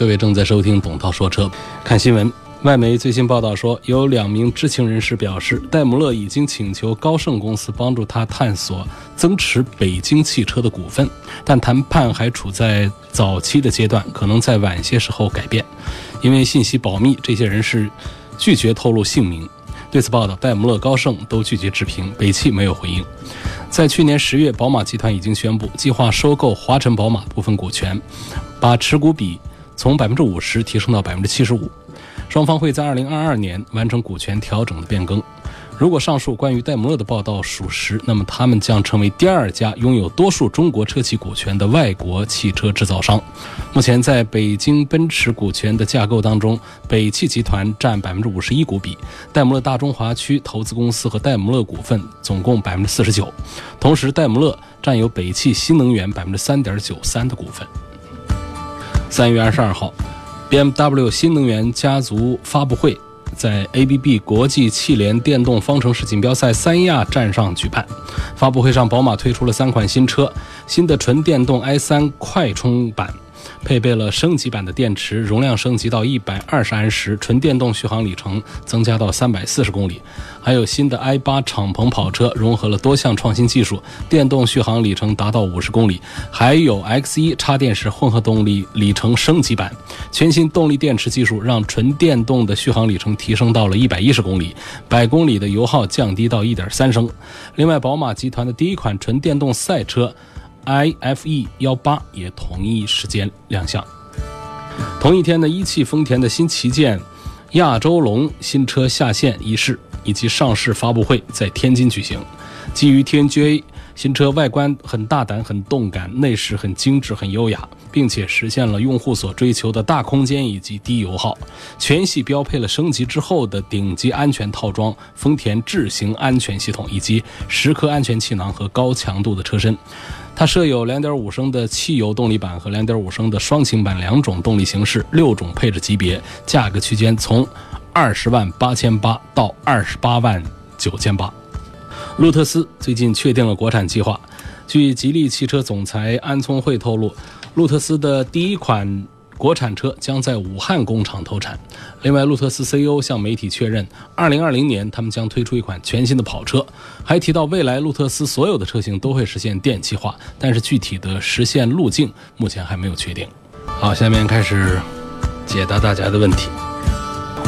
各位正在收听董涛说车，看新闻。外媒最新报道说，有两名知情人士表示，戴姆勒已经请求高盛公司帮助他探索增持北京汽车的股份，但谈判还处在早期的阶段，可能在晚些时候改变。因为信息保密，这些人士拒绝透露姓名。对此报道，戴姆勒、高盛都拒绝置评，北汽没有回应。在去年十月，宝马集团已经宣布计划收购华晨宝马部分股权，把持股比。从百分之五十提升到百分之七十五，双方会在二零二二年完成股权调整的变更。如果上述关于戴姆勒的报道属实，那么他们将成为第二家拥有多数中国车企股权的外国汽车制造商。目前在北京奔驰股权的架构当中，北汽集团占百分之五十一股比，戴姆勒大中华区投资公司和戴姆勒股份总共百分之四十九，同时戴姆勒占有北汽新能源百分之三点九三的股份。三月二十二号，BMW 新能源家族发布会在 ABB 国际汽联电动方程式锦标赛三亚站上举办。发布会上，宝马推出了三款新车，新的纯电动 i3 快充版。配备了升级版的电池，容量升级到一百二十安时，纯电动续航里程增加到三百四十公里。还有新的 i 八敞篷跑车，融合了多项创新技术，电动续航里程达到五十公里。还有 X 一插电式混合动力里程升级版，全新动力电池技术让纯电动的续航里程提升到了一百一十公里，百公里的油耗降低到一点三升。另外，宝马集团的第一款纯电动赛车。iFE 幺八也同一时间亮相。同一天呢，一汽丰田的新旗舰亚洲龙新车下线仪式以及上市发布会在天津举行。基于 TNGA 新车外观很大胆、很动感，内饰很精致、很优雅，并且实现了用户所追求的大空间以及低油耗。全系标配了升级之后的顶级安全套装——丰田智行安全系统，以及十颗安全气囊和高强度的车身。它设有2.5升的汽油动力版和2.5升的双擎版两种动力形式，六种配置级别，价格区间从二十万八千八到二十八万九千八。路特斯最近确定了国产计划，据吉利汽车总裁安聪慧透露，路特斯的第一款。国产车将在武汉工厂投产。另外，路特斯 CEO 向媒体确认，2020年他们将推出一款全新的跑车，还提到未来路特斯所有的车型都会实现电气化，但是具体的实现路径目前还没有确定。好，下面开始解答大家的问题。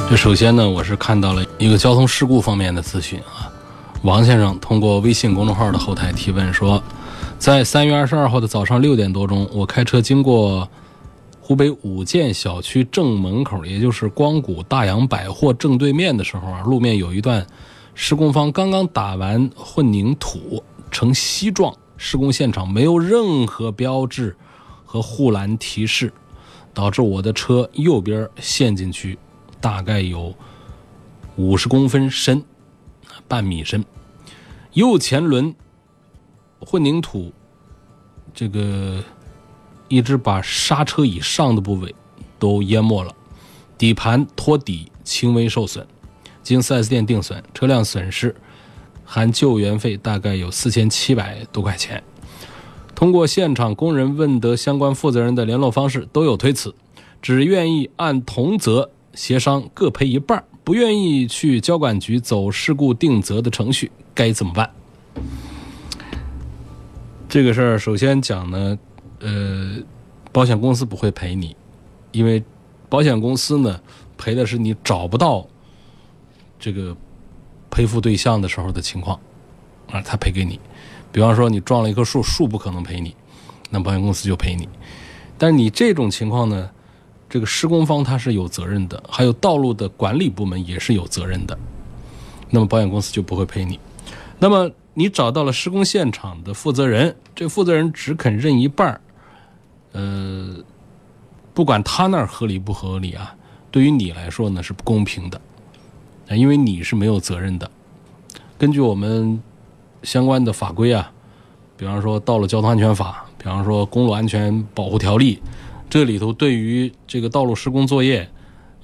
这首先呢，我是看到了一个交通事故方面的咨询啊，王先生通过微信公众号的后台提问说，在3月22号的早上六点多钟，我开车经过。湖北五建小区正门口，也就是光谷大洋百货正对面的时候啊，路面有一段施工方刚刚打完混凝土，呈稀状。施工现场没有任何标志和护栏提示，导致我的车右边陷进去，大概有五十公分深，半米深。右前轮混凝土这个。一直把刹车以上的部位都淹没了，底盘托底轻微受损，经 4S 店定损，车辆损失含救援费大概有四千七百多块钱。通过现场工人问得相关负责人的联络方式，都有推辞，只愿意按同责协商各赔一半，不愿意去交管局走事故定责的程序，该怎么办？这个事儿首先讲呢。呃，保险公司不会赔你，因为保险公司呢赔的是你找不到这个赔付对象的时候的情况啊，他赔给你。比方说你撞了一棵树，树不可能赔你，那保险公司就赔你。但是你这种情况呢，这个施工方他是有责任的，还有道路的管理部门也是有责任的，那么保险公司就不会赔你。那么你找到了施工现场的负责人，这负责人只肯认一半儿。呃，不管他那儿合理不合理啊，对于你来说呢是不公平的，因为你是没有责任的。根据我们相关的法规啊，比方说《道路交通安全法》，比方说《公路安全保护条例》，这里头对于这个道路施工作业，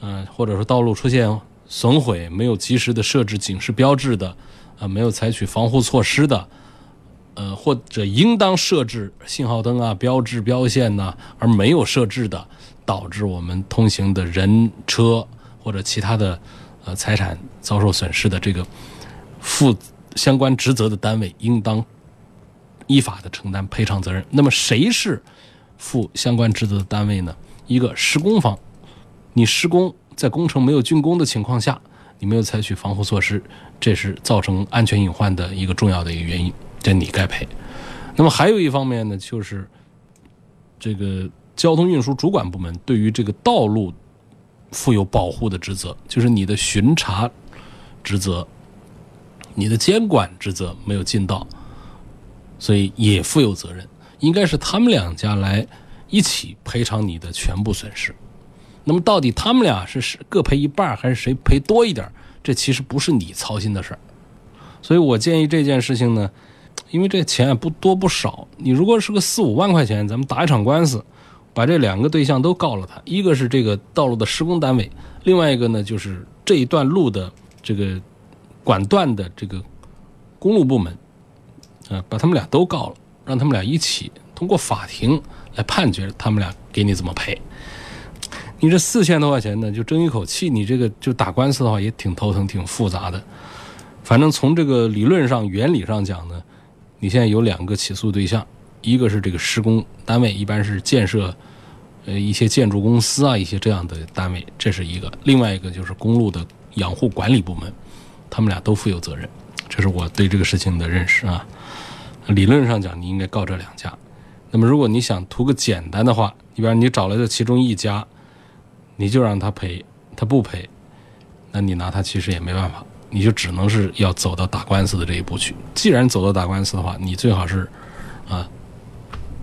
嗯、或者说道路出现损毁没有及时的设置警示标志的，啊、没有采取防护措施的，呃，或者应当设置信号灯啊、标志标线呐、而没有设置的，导致我们通行的人车或者其他的呃财产遭受损失的这个负相关职责的单位，应当依法的承担赔偿责任。那么谁是负相关职责的单位呢？一个施工方，你施工在工程没有竣工的情况下，你没有采取防护措施，这是造成安全隐患的一个重要的一个原因，这你该赔。那么还有一方面呢，就是这个交通运输主管部门对于这个道路负有保护的职责，就是你的巡查职责、你的监管职责没有尽到，所以也负有责任。应该是他们两家来一起赔偿你的全部损失。那么到底他们俩是是各赔一半，还是谁赔多一点？这其实不是你操心的事儿。所以我建议这件事情呢，因为这钱不多不少，你如果是个四五万块钱，咱们打一场官司，把这两个对象都告了他，一个是这个道路的施工单位，另外一个呢就是这一段路的这个管段的这个公路部门，呃，把他们俩都告了，让他们俩一起通过法庭来判决他们俩给你怎么赔。你这四千多块钱呢，就争一口气，你这个就打官司的话也挺头疼、挺复杂的。反正从这个理论上、原理上讲呢，你现在有两个起诉对象，一个是这个施工单位，一般是建设呃一些建筑公司啊，一些这样的单位，这是一个；另外一个就是公路的养护管理部门，他们俩都负有责任。这是我对这个事情的认识啊。理论上讲，你应该告这两家。那么，如果你想图个简单的话，你比方你找了这其中一家，你就让他赔，他不赔，那你拿他其实也没办法，你就只能是要走到打官司的这一步去。既然走到打官司的话，你最好是啊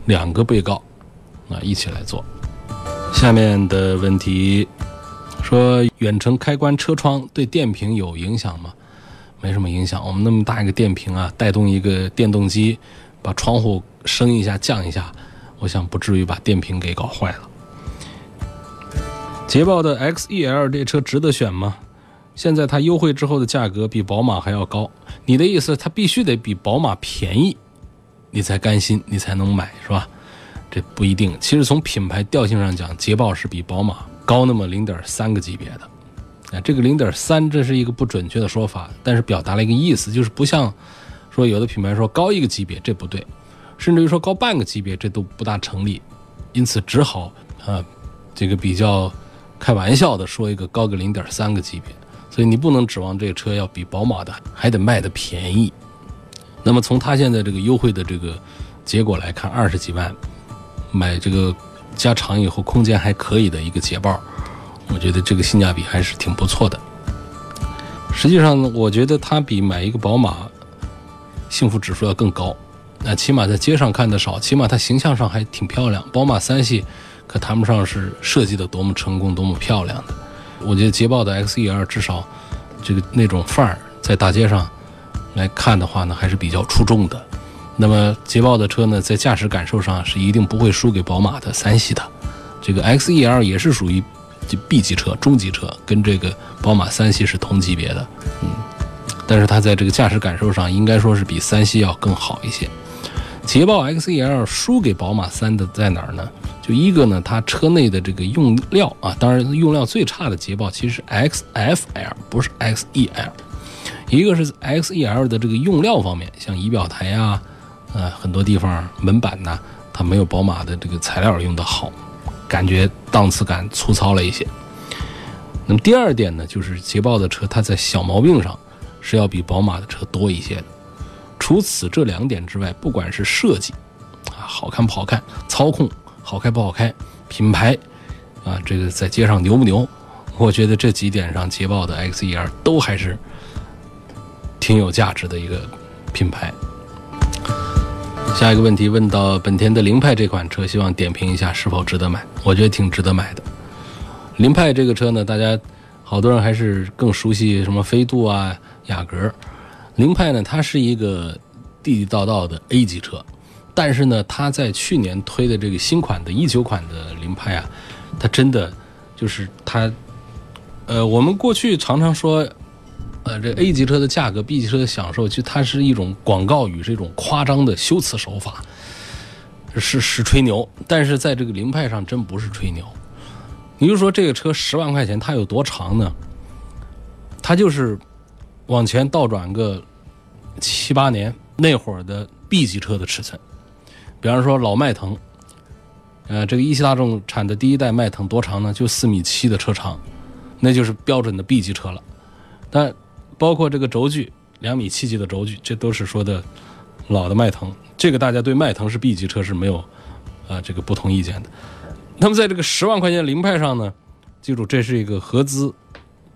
两个被告啊一起来做。下面的问题说，远程开关车窗对电瓶有影响吗？没什么影响。我们那么大一个电瓶啊，带动一个电动机，把窗户升一下、降一下，我想不至于把电瓶给搞坏了。捷豹的 XEL 这车值得选吗？现在它优惠之后的价格比宝马还要高。你的意思，它必须得比宝马便宜，你才甘心，你才能买，是吧？这不一定。其实从品牌调性上讲，捷豹是比宝马高那么零点三个级别的。这个零点三这是一个不准确的说法，但是表达了一个意思，就是不像说有的品牌说高一个级别，这不对，甚至于说高半个级别，这都不大成立。因此只好啊，这个比较开玩笑的说一个高个零点三个级别。所以你不能指望这个车要比宝马的还得卖的便宜。那么从它现在这个优惠的这个结果来看，二十几万买这个加长以后空间还可以的一个捷豹。我觉得这个性价比还是挺不错的。实际上，我觉得它比买一个宝马幸福指数要更高。那起码在街上看的少，起码它形象上还挺漂亮。宝马三系可谈不上是设计的多么成功、多么漂亮的。我觉得捷豹的 X E R 至少这个那种范儿，在大街上来看的话呢，还是比较出众的。那么捷豹的车呢，在驾驶感受上是一定不会输给宝马的三系的。这个 X E R 也是属于。就 B 级车、中级车跟这个宝马三系是同级别的，嗯，但是它在这个驾驶感受上应该说是比三系要更好一些。捷豹 XEL 输给宝马三的在哪儿呢？就一个呢，它车内的这个用料啊，当然用料最差的捷豹其实是 XFL 不是 XEL，一个是 XEL 的这个用料方面，像仪表台啊，呃，很多地方门板呐，它没有宝马的这个材料用的好。感觉档次感粗糙了一些。那么第二点呢，就是捷豹的车它在小毛病上是要比宝马的车多一些的。除此这两点之外，不管是设计啊好看不好看，操控好开不好开，品牌啊这个在街上牛不牛，我觉得这几点上捷豹的 XER 都还是挺有价值的一个品牌。下一个问题问到本田的凌派这款车，希望点评一下是否值得买。我觉得挺值得买的。凌派这个车呢，大家好多人还是更熟悉什么飞度啊、雅阁。凌派呢，它是一个地地道道的 A 级车，但是呢，它在去年推的这个新款的一九款的凌派啊，它真的就是它，呃，我们过去常常说，呃，这 A 级车的价格，B 级车的享受，其实它是一种广告语，是一种夸张的修辞手法，是是吹牛。但是在这个凌派上，真不是吹牛。你就说这个车十万块钱，它有多长呢？它就是往前倒转个七八年那会儿的 B 级车的尺寸。比方说老迈腾，呃，这个一汽大众产的第一代迈腾多长呢？就四米七的车长，那就是标准的 B 级车了。但包括这个轴距两米七几的轴距，这都是说的老的迈腾。这个大家对迈腾是 B 级车是没有呃这个不同意见的。那么在这个十万块钱凌派上呢，记住这是一个合资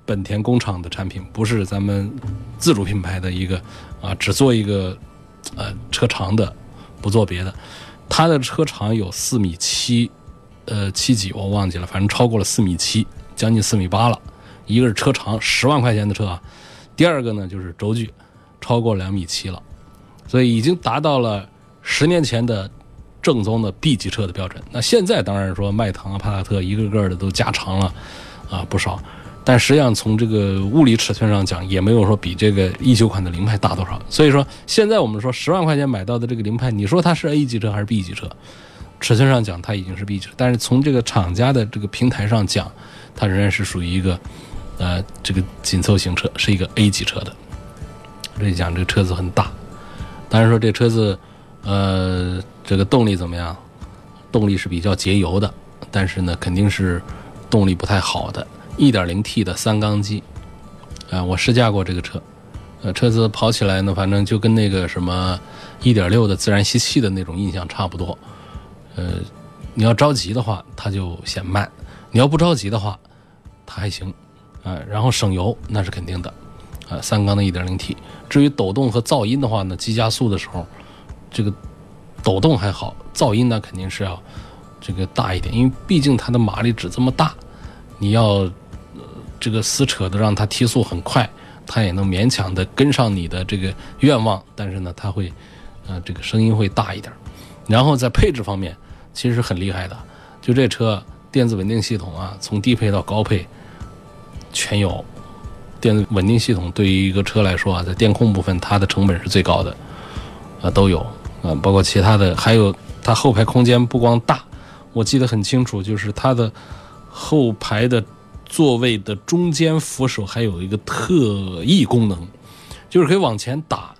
本田工厂的产品，不是咱们自主品牌的一个啊，只做一个呃车长的，不做别的。它的车长有四米七，呃七几我忘记了，反正超过了四米七，将近四米八了。一个是车长，十万块钱的车啊；第二个呢就是轴距超过两米七了，所以已经达到了十年前的。正宗的 B 级车的标准，那现在当然说迈腾啊、帕萨特一个个的都加长了，啊不少，但实际上从这个物理尺寸上讲，也没有说比这个一九款的凌派大多少。所以说，现在我们说十万块钱买到的这个凌派，你说它是 A 级车还是 B 级车？尺寸上讲，它已经是 B 级，但是从这个厂家的这个平台上讲，它仍然是属于一个呃这个紧凑型车，是一个 A 级车的。这讲这个车子很大，当然说这车子。呃，这个动力怎么样？动力是比较节油的，但是呢，肯定是动力不太好的。1.0T 的三缸机，啊，我试驾过这个车，呃，车子跑起来呢，反正就跟那个什么1.6的自然吸气的那种印象差不多。呃，你要着急的话，它就显慢；你要不着急的话，它还行。啊，然后省油那是肯定的。啊，三缸的 1.0T。至于抖动和噪音的话呢，急加速的时候。这个抖动还好，噪音呢肯定是要这个大一点，因为毕竟它的马力只这么大，你要这个撕扯的让它提速很快，它也能勉强的跟上你的这个愿望，但是呢，它会呃这个声音会大一点。然后在配置方面，其实很厉害的，就这车电子稳定系统啊，从低配到高配全有。电稳定系统对于一个车来说啊，在电控部分它的成本是最高的，啊都有。啊，包括其他的，还有它后排空间不光大，我记得很清楚，就是它的后排的座位的中间扶手还有一个特异功能，就是可以往前打，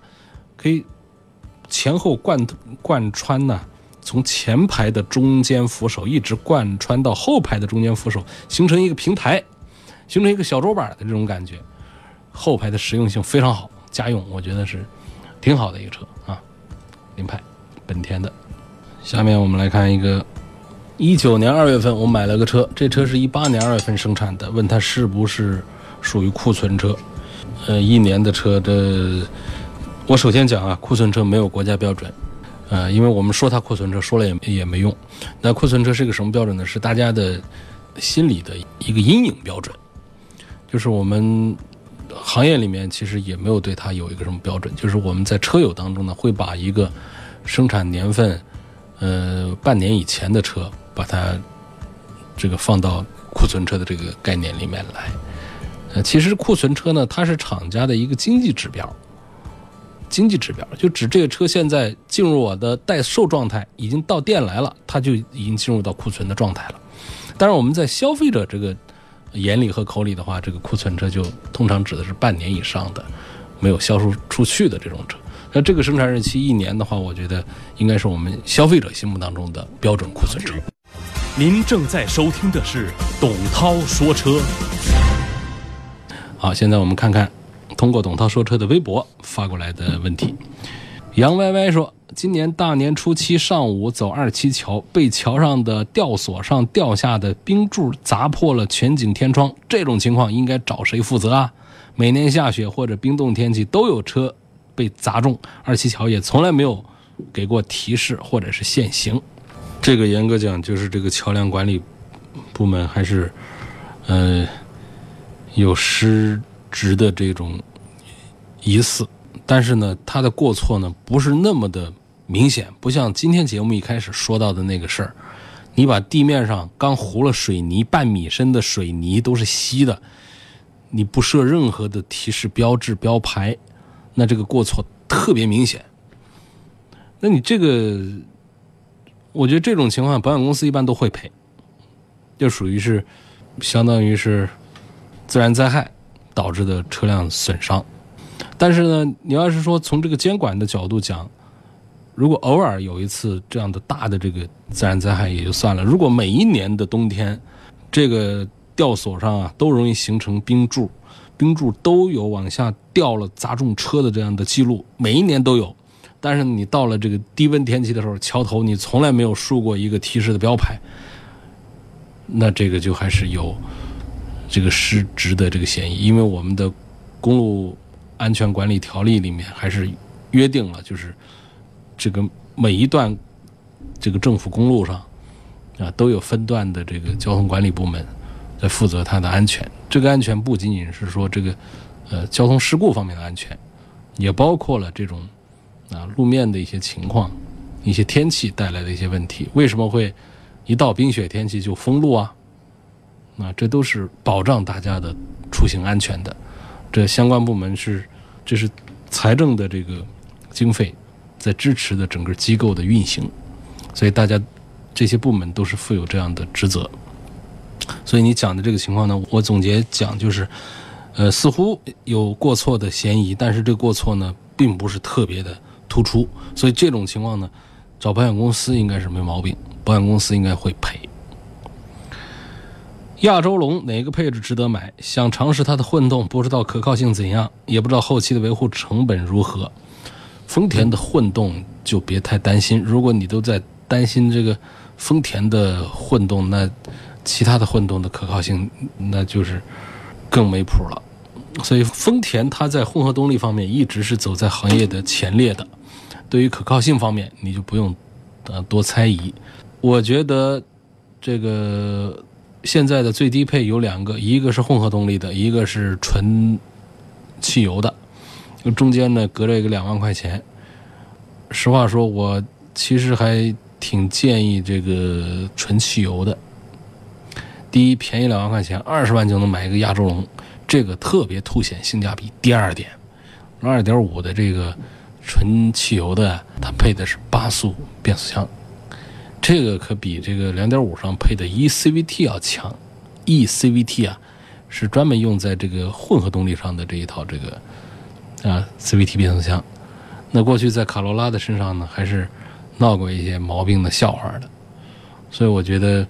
可以前后贯贯穿呢，从前排的中间扶手一直贯穿到后排的中间扶手，形成一个平台，形成一个小桌板的这种感觉，后排的实用性非常好，家用我觉得是挺好的一个车啊。凌派，本田的。下面我们来看一个，一九年二月份我买了个车，这车是一八年二月份生产的，问它是不是属于库存车？呃，一年的车，这我首先讲啊，库存车没有国家标准，呃，因为我们说它库存车，说了也也没用。那库存车是个什么标准呢？是大家的心里的一个阴影标准，就是我们。行业里面其实也没有对它有一个什么标准，就是我们在车友当中呢，会把一个生产年份，呃，半年以前的车，把它这个放到库存车的这个概念里面来。呃，其实库存车呢，它是厂家的一个经济指标，经济指标就指这个车现在进入我的待售状态，已经到店来了，它就已经进入到库存的状态了。当然，我们在消费者这个。眼里和口里的话，这个库存车就通常指的是半年以上的没有销售出去的这种车。那这个生产日期一年的话，我觉得应该是我们消费者心目当中的标准库存车。您正在收听的是董涛说车。好，现在我们看看通过董涛说车的微博发过来的问题。杨歪歪说。今年大年初七上午走二七桥，被桥上的吊索上掉下的冰柱砸破了全景天窗。这种情况应该找谁负责啊？每年下雪或者冰冻天气都有车被砸中，二七桥也从来没有给过提示或者是限行。这个严格讲就是这个桥梁管理部门还是呃，有失职的这种疑似，但是呢，他的过错呢不是那么的明显，不像今天节目一开始说到的那个事儿，你把地面上刚糊了水泥半米深的水泥都是稀的，你不设任何的提示标志标牌，那这个过错特别明显。那你这个，我觉得这种情况保险公司一般都会赔，就属于是。相当于是自然灾害导致的车辆损伤，但是呢，你要是说从这个监管的角度讲，如果偶尔有一次这样的大的这个自然灾害也就算了，如果每一年的冬天，这个吊索上啊都容易形成冰柱，冰柱都有往下掉了砸中车的这样的记录，每一年都有，但是你到了这个低温天气的时候，桥头你从来没有竖过一个提示的标牌。那这个就还是有这个失职的这个嫌疑，因为我们的公路安全管理条例里面还是约定了，就是这个每一段这个政府公路上啊都有分段的这个交通管理部门在负责它的安全。这个安全不仅仅是说这个呃交通事故方面的安全，也包括了这种啊路面的一些情况、一些天气带来的一些问题。为什么会？一到冰雪天气就封路啊，啊，这都是保障大家的出行安全的。这相关部门是，这是财政的这个经费在支持的整个机构的运行，所以大家这些部门都是负有这样的职责。所以你讲的这个情况呢，我总结讲就是，呃，似乎有过错的嫌疑，但是这过错呢，并不是特别的突出，所以这种情况呢，找保险公司应该是没毛病。保险公司应该会赔。亚洲龙哪个配置值得买？想尝试它的混动，不知道可靠性怎样，也不知道后期的维护成本如何。丰田的混动就别太担心，如果你都在担心这个丰田的混动，那其他的混动的可靠性那就是更没谱了。所以丰田它在混合动力方面一直是走在行业的前列的，对于可靠性方面你就不用呃多猜疑。我觉得这个现在的最低配有两个，一个是混合动力的，一个是纯汽油的，就中间呢隔着一个两万块钱。实话说，我其实还挺建议这个纯汽油的。第一，便宜两万块钱，二十万就能买一个亚洲龙，这个特别凸显性价比。第二点，二点五的这个纯汽油的，它配的是八速变速箱。这个可比这个两点五上配的 e CVT 要强，e CVT 啊是专门用在这个混合动力上的这一套这个啊 CVT 变速箱。那过去在卡罗拉的身上呢，还是闹过一些毛病的笑话的。所以我觉得，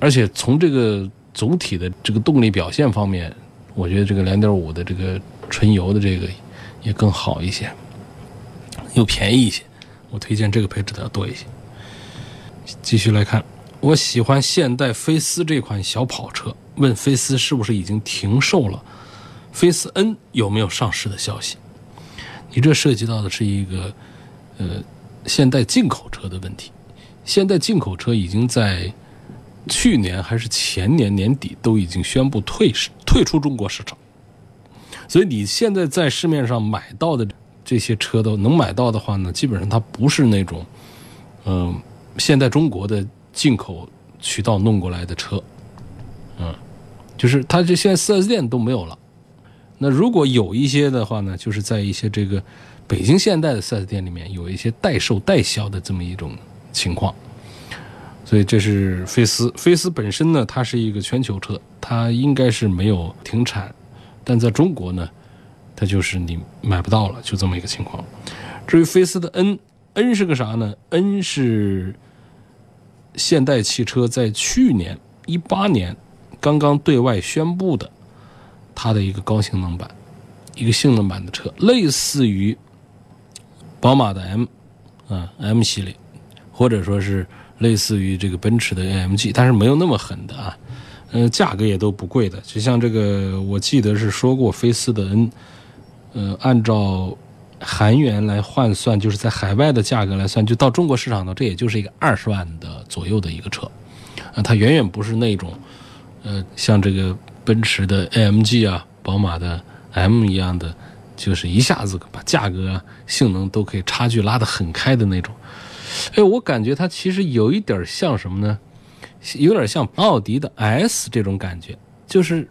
而且从这个总体的这个动力表现方面，我觉得这个两点五的这个纯油的这个也更好一些，又便宜一些。我推荐这个配置的要多一些。继续来看，我喜欢现代菲斯这款小跑车。问菲斯是不是已经停售了？菲斯 N 有没有上市的消息？你这涉及到的是一个呃现代进口车的问题。现代进口车已经在去年还是前年年底都已经宣布退市退出中国市场，所以你现在在市面上买到的这些车都能买到的话呢，基本上它不是那种嗯。现代中国的进口渠道弄过来的车，嗯，就是它这现在四 S 店都没有了。那如果有一些的话呢，就是在一些这个北京现代的四 S 店里面有一些代售代销的这么一种情况。所以这是菲斯，菲斯本身呢，它是一个全球车，它应该是没有停产，但在中国呢，它就是你买不到了，就这么一个情况。至于菲斯的 N。N 是个啥呢？N 是现代汽车在去年一八年刚刚对外宣布的，它的一个高性能版，一个性能版的车，类似于宝马的 M 啊 M 系列，或者说是类似于这个奔驰的 AMG，但是没有那么狠的啊，嗯，价格也都不贵的。就像这个，我记得是说过，菲斯的 N，呃，按照。韩元来换算，就是在海外的价格来算，就到中国市场呢，这也就是一个二十万的左右的一个车，啊，它远远不是那种，呃，像这个奔驰的 AMG 啊，宝马的 M 一样的，就是一下子把价格、啊、性能都可以差距拉得很开的那种。哎，我感觉它其实有一点像什么呢？有点像奥迪的 S 这种感觉，就是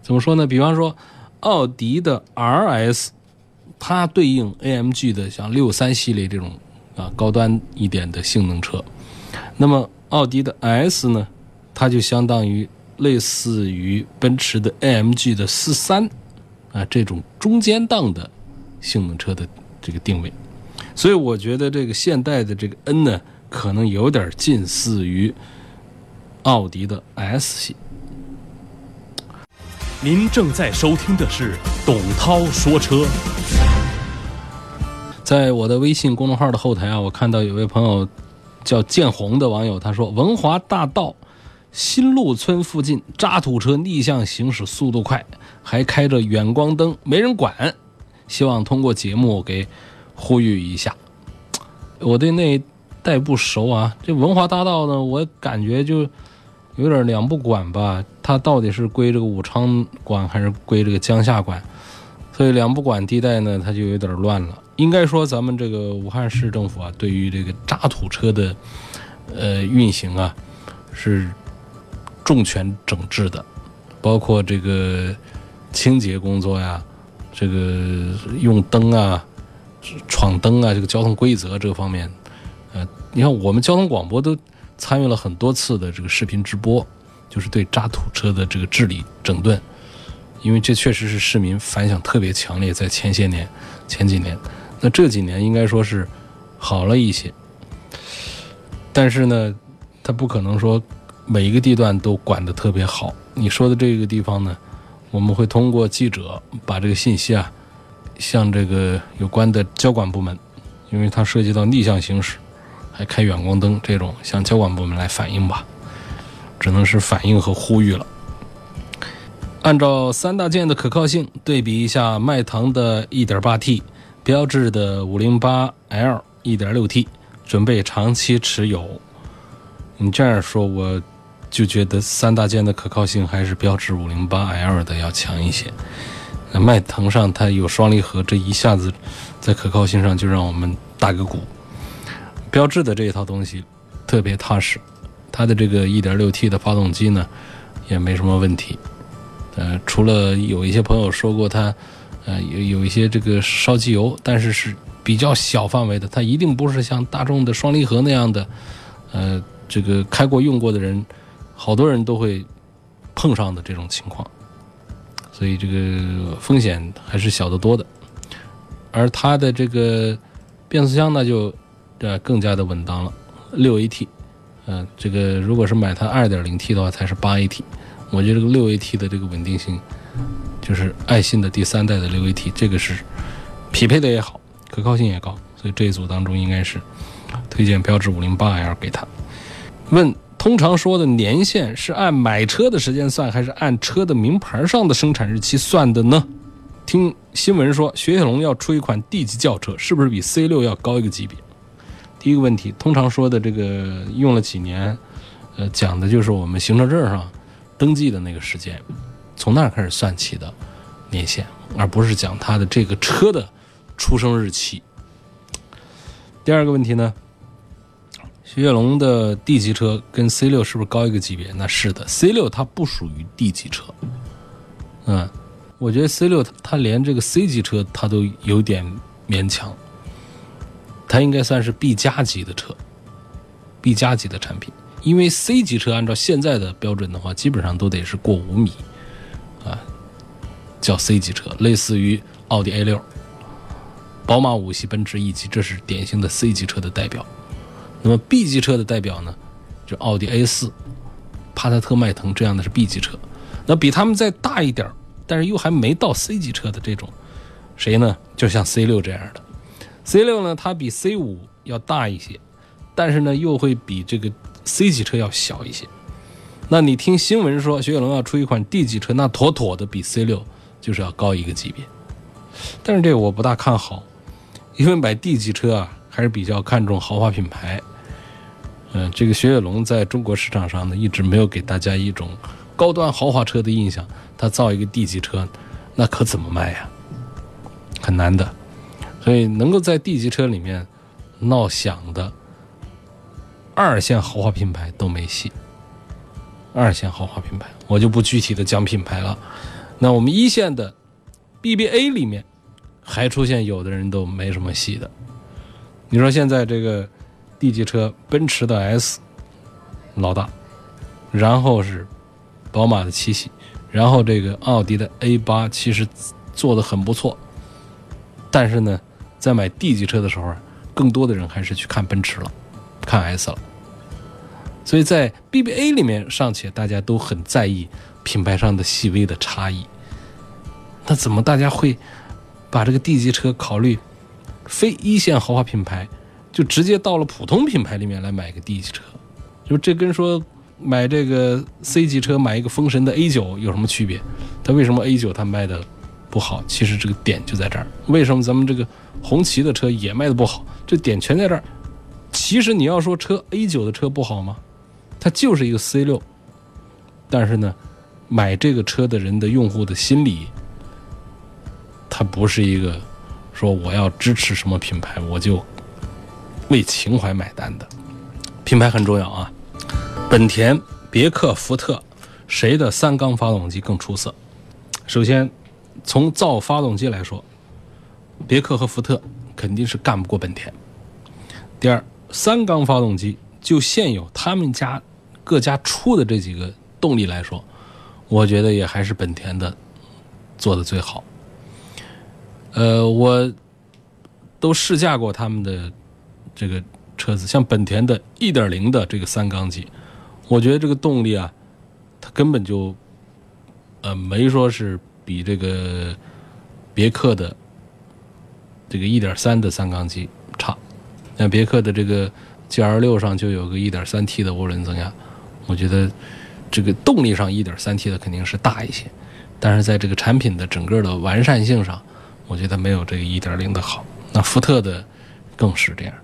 怎么说呢？比方说奥迪的 RS，它对应 AMG 的像六三系列这种啊高端一点的性能车，那么奥迪的 S 呢，它就相当于类似于奔驰的 AMG 的四三啊这种中间档的性能车的这个定位，所以我觉得这个现代的这个 N 呢，可能有点近似于奥迪的 S 系。您正在收听的是董涛说车。在我的微信公众号的后台啊，我看到有位朋友叫建红的网友，他说文华大道新路村附近渣土车逆向行驶速度快，还开着远光灯，没人管，希望通过节目给呼吁一下。我对那一带不熟啊，这文华大道呢，我感觉就有点两不管吧，它到底是归这个武昌管还是归这个江夏管？所以两不管地带呢，它就有点乱了。应该说，咱们这个武汉市政府啊，对于这个渣土车的呃运行啊，是重拳整治的，包括这个清洁工作呀，这个用灯啊、闯灯啊，这个交通规则这个方面，呃，你看我们交通广播都参与了很多次的这个视频直播，就是对渣土车的这个治理整顿，因为这确实是市民反响特别强烈，在前些年、前几年。那这几年应该说是好了一些，但是呢，它不可能说每一个地段都管得特别好。你说的这个地方呢，我们会通过记者把这个信息啊，向这个有关的交管部门，因为它涉及到逆向行驶，还开远光灯这种，向交管部门来反映吧，只能是反映和呼吁了。按照三大件的可靠性对比一下，迈腾的 1.8T。标致的 508L 1.6T 准备长期持有。你这样说，我就觉得三大件的可靠性还是标致 508L 的要强一些。那迈腾上它有双离合，这一下子在可靠性上就让我们打个鼓。标致的这一套东西特别踏实，它的这个 1.6T 的发动机呢也没什么问题。呃，除了有一些朋友说过它。呃，有有一些这个烧机油，但是是比较小范围的，它一定不是像大众的双离合那样的，呃，这个开过用过的人，好多人都会碰上的这种情况，所以这个风险还是小得多的。而它的这个变速箱呢，就呃更加的稳当了，六 AT，呃，这个如果是买它二点零 T 的话，才是八 AT，我觉得这个六 AT 的这个稳定性。就是爱信的第三代的六 AT，这个是匹配的也好，可靠性也高，所以这一组当中应该是推荐标致五零八 L 给他。问：通常说的年限是按买车的时间算，还是按车的名牌上的生产日期算的呢？听新闻说，雪铁龙要出一款 D 级轿车，是不是比 C 六要高一个级别？第一个问题，通常说的这个用了几年，呃，讲的就是我们行车证上登记的那个时间。从那儿开始算起的年限，而不是讲它的这个车的出生日期。第二个问题呢，雪铁龙的 D 级车跟 C 六是不是高一个级别？那是的，C 六它不属于 D 级车。嗯，我觉得 C 六它连这个 C 级车它都有点勉强，它应该算是 B 加级的车，B 加级的产品。因为 C 级车按照现在的标准的话，基本上都得是过五米。啊，叫 C 级车，类似于奥迪 A 六、宝马五系、奔驰 E 级，这是典型的 C 级车的代表。那么 B 级车的代表呢，就奥迪 A 四、帕萨特、迈腾这样的是 B 级车。那比他们再大一点但是又还没到 C 级车的这种，谁呢？就像 C 六这样的。C 六呢，它比 C 五要大一些，但是呢，又会比这个 C 级车要小一些。那你听新闻说雪铁龙要出一款 D 级车，那妥妥的比 C 六就是要高一个级别。但是这我不大看好，因为买 D 级车啊还是比较看重豪华品牌。嗯，这个雪铁龙在中国市场上呢一直没有给大家一种高端豪华车的印象，它造一个 D 级车，那可怎么卖呀？很难的。所以能够在 D 级车里面闹响的二线豪华品牌都没戏。二线豪华品牌，我就不具体的讲品牌了。那我们一线的 BBA 里面，还出现有的人都没什么戏的。你说现在这个 D 级车，奔驰的 S 老大，然后是宝马的七系，然后这个奥迪的 A 八，其实做的很不错。但是呢，在买 D 级车的时候，更多的人还是去看奔驰了，看 S 了。所以在 BBA 里面尚且大家都很在意品牌上的细微的差异，那怎么大家会把这个 D 级车考虑非一线豪华品牌，就直接到了普通品牌里面来买个 D 级车？就这跟说买这个 C 级车买一个风神的 A 九有什么区别？它为什么 A 九它卖的不好？其实这个点就在这儿。为什么咱们这个红旗的车也卖的不好？这点全在这儿。其实你要说车 A 九的车不好吗？它就是一个 C 六，但是呢，买这个车的人的用户的心理，它不是一个说我要支持什么品牌我就为情怀买单的。品牌很重要啊，本田、别克、福特，谁的三缸发动机更出色？首先，从造发动机来说，别克和福特肯定是干不过本田。第二，三缸发动机就现有他们家。各家出的这几个动力来说，我觉得也还是本田的做的最好。呃，我都试驾过他们的这个车子，像本田的1.0的这个三缸机，我觉得这个动力啊，它根本就呃没说是比这个别克的这个1.3的三缸机差。像别克的这个 GL6 上就有个 1.3T 的涡轮增压。我觉得这个动力上一点三 T 的肯定是大一些，但是在这个产品的整个的完善性上，我觉得没有这个一点零的好。那福特的更是这样，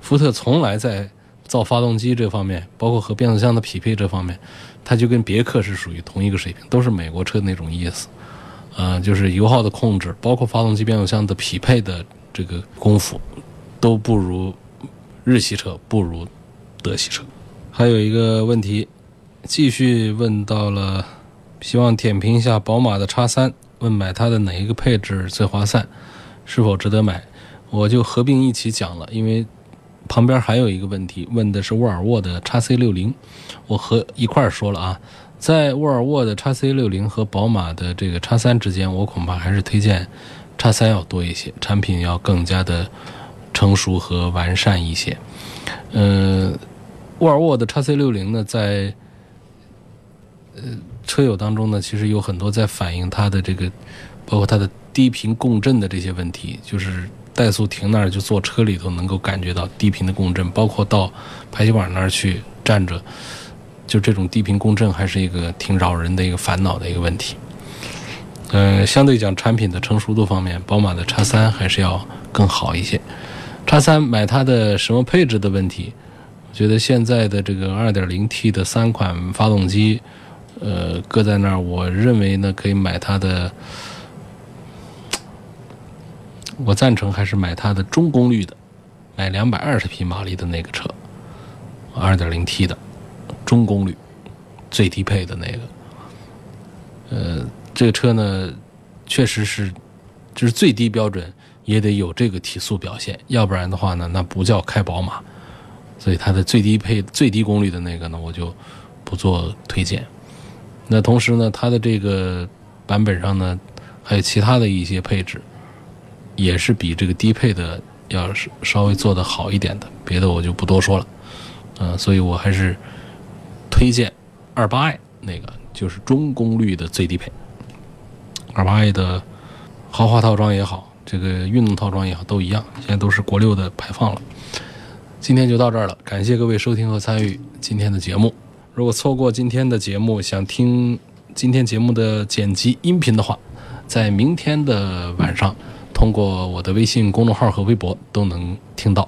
福特从来在造发动机这方面，包括和变速箱的匹配这方面，它就跟别克是属于同一个水平，都是美国车那种意思。呃，就是油耗的控制，包括发动机变速箱的匹配的这个功夫，都不如日系车，不如德系车。还有一个问题，继续问到了，希望点评一下宝马的叉三，问买它的哪一个配置最划算，是否值得买？我就合并一起讲了，因为旁边还有一个问题，问的是沃尔沃的叉 C 六零，我和一块儿说了啊，在沃尔沃的叉 C 六零和宝马的这个叉三之间，我恐怕还是推荐叉三要多一些，产品要更加的成熟和完善一些，嗯。沃尔沃的叉 C 六零呢，在呃车友当中呢，其实有很多在反映它的这个，包括它的低频共振的这些问题，就是怠速停那儿就坐车里头能够感觉到低频的共振，包括到排气管那儿去站着，就这种低频共振还是一个挺扰人的一个烦恼的一个问题。呃，相对讲产品的成熟度方面，宝马的叉三还是要更好一些。叉三买它的什么配置的问题？我觉得现在的这个 2.0T 的三款发动机，呃，搁在那儿，我认为呢，可以买它的。我赞成还是买它的中功率的，买220匹马力的那个车，2.0T 的中功率，最低配的那个。呃，这个车呢，确实是，就是最低标准也得有这个提速表现，要不然的话呢，那不叫开宝马。所以它的最低配、最低功率的那个呢，我就不做推荐。那同时呢，它的这个版本上呢，还有其他的一些配置，也是比这个低配的要稍微做的好一点的。别的我就不多说了。嗯，所以我还是推荐二八 i 那个，就是中功率的最低配。二八 i 的豪华套装也好，这个运动套装也好，都一样，现在都是国六的排放了。今天就到这儿了，感谢各位收听和参与今天的节目。如果错过今天的节目，想听今天节目的剪辑音频的话，在明天的晚上，通过我的微信公众号和微博都能听到。